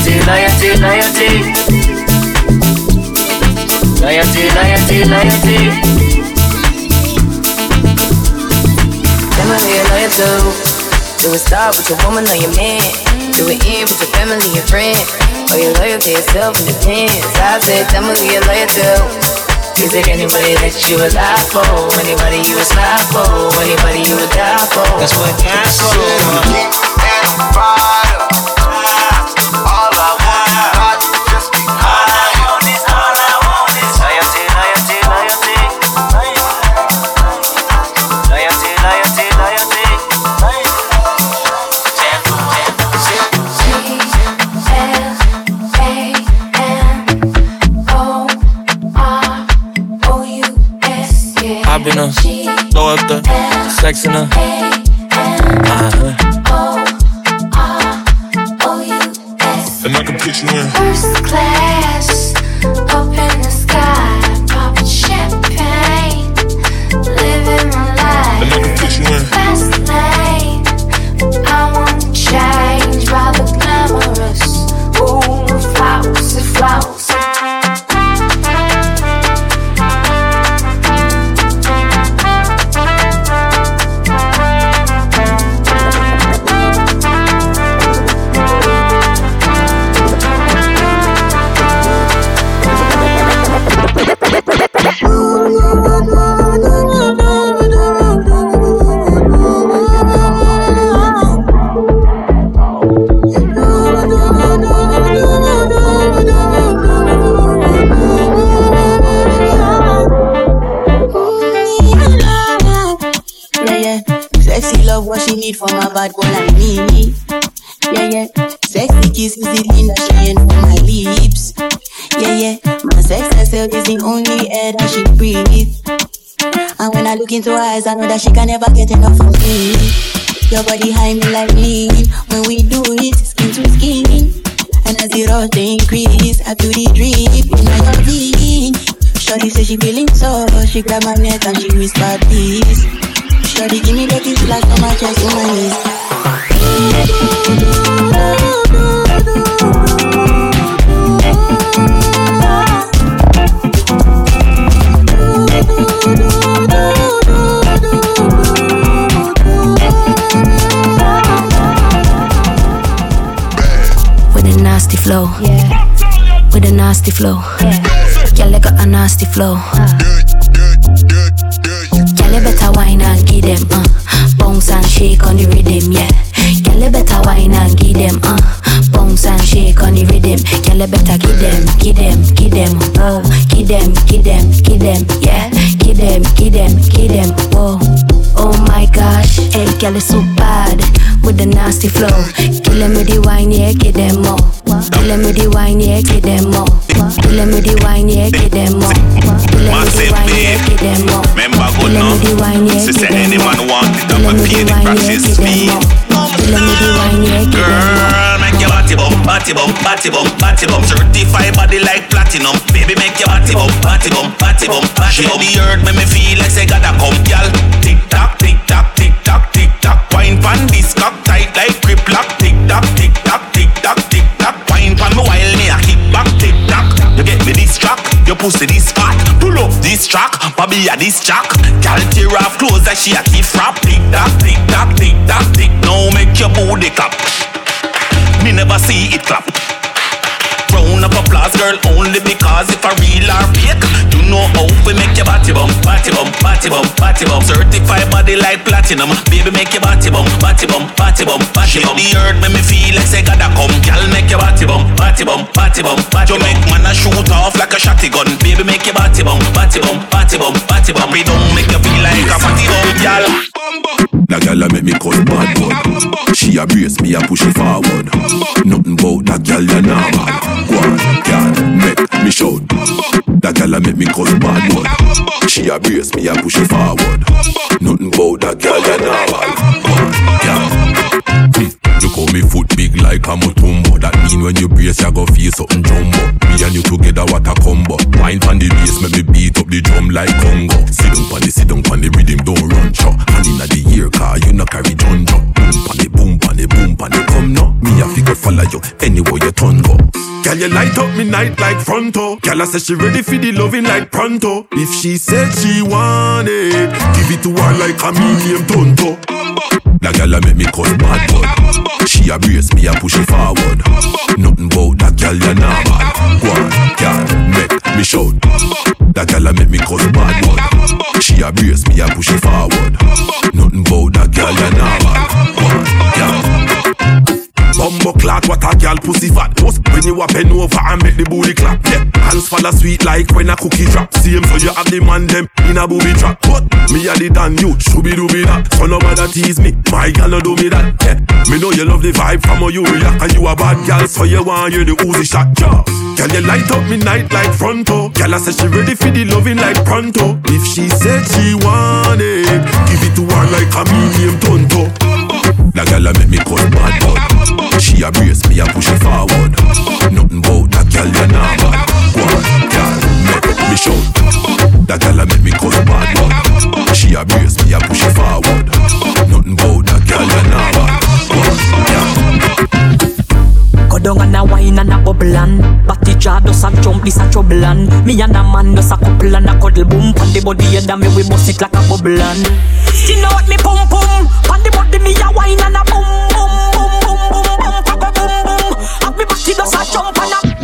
loyalty, loyalty, loyalty. Loyalty, loyalty. Am I here loyal to? Do it start with your woman or your man? Do it end with your family and friends? Are you loyal to yourself and depends? I said, tell me who you're loyal to. Is it anybody that you would lie for? Anybody you would slide for? Anybody you would die for? That's what I'm for. At the bottom. bumping her. Throw up the sex in her. Uh-huh. And I can put you in first class. can never get enough of me. Your body high me like lean. When we do it, skin to skin. And as the rush they increase, I feel the drip in my vein. Shorty say she feeling so, she grab my neck and she whisper please. Shorty give me the kiss like on my chest, on my knees. Flow. Yeah. With a nasty flow. Yeah. Girl, you got a nasty flow. Girl, you better wine and give them, uh. Bounce and shake on the rhythm, yeah. Girl, you better wine and give them, uh. Bounce and shake on the rhythm. Girl, you better give them, give them, give them, whoa. Give them, give them, give them, yeah. Give them, give them, give them, whoa. Oh my gosh, hey, girl, it's so bad with the nasty flow. Kill Killing with the wine, yeah, get them more. Killing with the wine, yeah, get them more. Killing with the wine, yeah, get them more. Killing me the wine, yeah, get them more. Remember go now. Sister, any man want it, I'm a pay the practice speed. Killing make your body bump, body bump, body bump, body bump. Certified body like platinum. Baby, make your body bump, body bump, body bump, body bump. Shake the earth, make me feel like say gotta come, girl. Wine pan this cock tight like grip lock. Tick tock, tick tock, tick tock, tick tock. Wine pan me while me a kick back, tick tock. You get me this track, your pussy this fat. Pull up this track, Bobby a this track. Girl tear off clothes like she a keep rap. Tick tock, tick tock, tick tock, tick. Now make your booty clap. Me never see it clap. Round of applause, girl, only because if I real or fake, you know how we make your body bump, body bump, body bump, body bump. Certified body like platinum, baby make your body bump, body bump, body bump, body bump. The earth make me feel like say gotta come, girl make your body bump, body bump, body bump, body You make man a shoot off like a shotgun, baby make your body bump, body bump, body bump, body bump. We don't make you feel like a fatty bump, girl. That gal a make me cut bad bud. She a brace me a push it forward. Nothing bout that gal ya normal. Go on, gal, make me shout. That girl a make me cut bad bud. She a brace me a push it forward. Nothing bout that gal ya normal. Go on, me foot big like a Mutombo That mean when you brace you go feel something jumbo. Me and you together what a combo. Wine pon the bass make me beat up the drum like Congo. Sit down pon the sit down pon the rhythm don't run cho Hand inna the ear car you no carry junjo Boom pon the boom pon the boom pon the come no Me a figure follow you anywhere you turn go. Girl you light up me night like fronto. Girl I say she ready for the loving like pronto. If she said she want it Give it to her like a medium tonto. That gal a make me cut bad bud. She a brace me a push it forward. Nothing bout that gal ya normal. Go on, gal, make me shout. That girl a make me cut bad bud. She a brace me a push it forward. Nothing bout that gal ya normal. Go on, gal. Bumbo clock, what a gal pussy fat. Most when you a bend over and make the booty clap? Yeah, hands fall sweet like when a cookie drop. Same so you have the man them in a booby trap. But me a the dan you, shooby dooby that. So no matter tease me, my gal no do me that. Yeah, me know you love the vibe from how you react And you a bad gal so you want hear the Uzi shot. Yeah. Can you light up me night like fronto? Gal I say she ready for the loving like pronto. If she said she want it Give it to her like a medium tonto that gal a make me cut bad bud. She a brace me a push it forward. Nothing bout that gal ya normal Go on, gal, make me shout. That gal a make me cut bad bud. She a brace me a push it forward. Nothing bout that gal ya normal Go on, gal Go down and wine and a bubble and Batty jaw does a jump, this a trouble and Me and a man does a couple and a cuddle boom Pan the body head and me we bust it like a bubble and You know what me pum pum the me a wine and a boom boom boom boom boom boom papa boom boom. Have me batty does a jump and a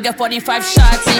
qu'à get 45 shotty.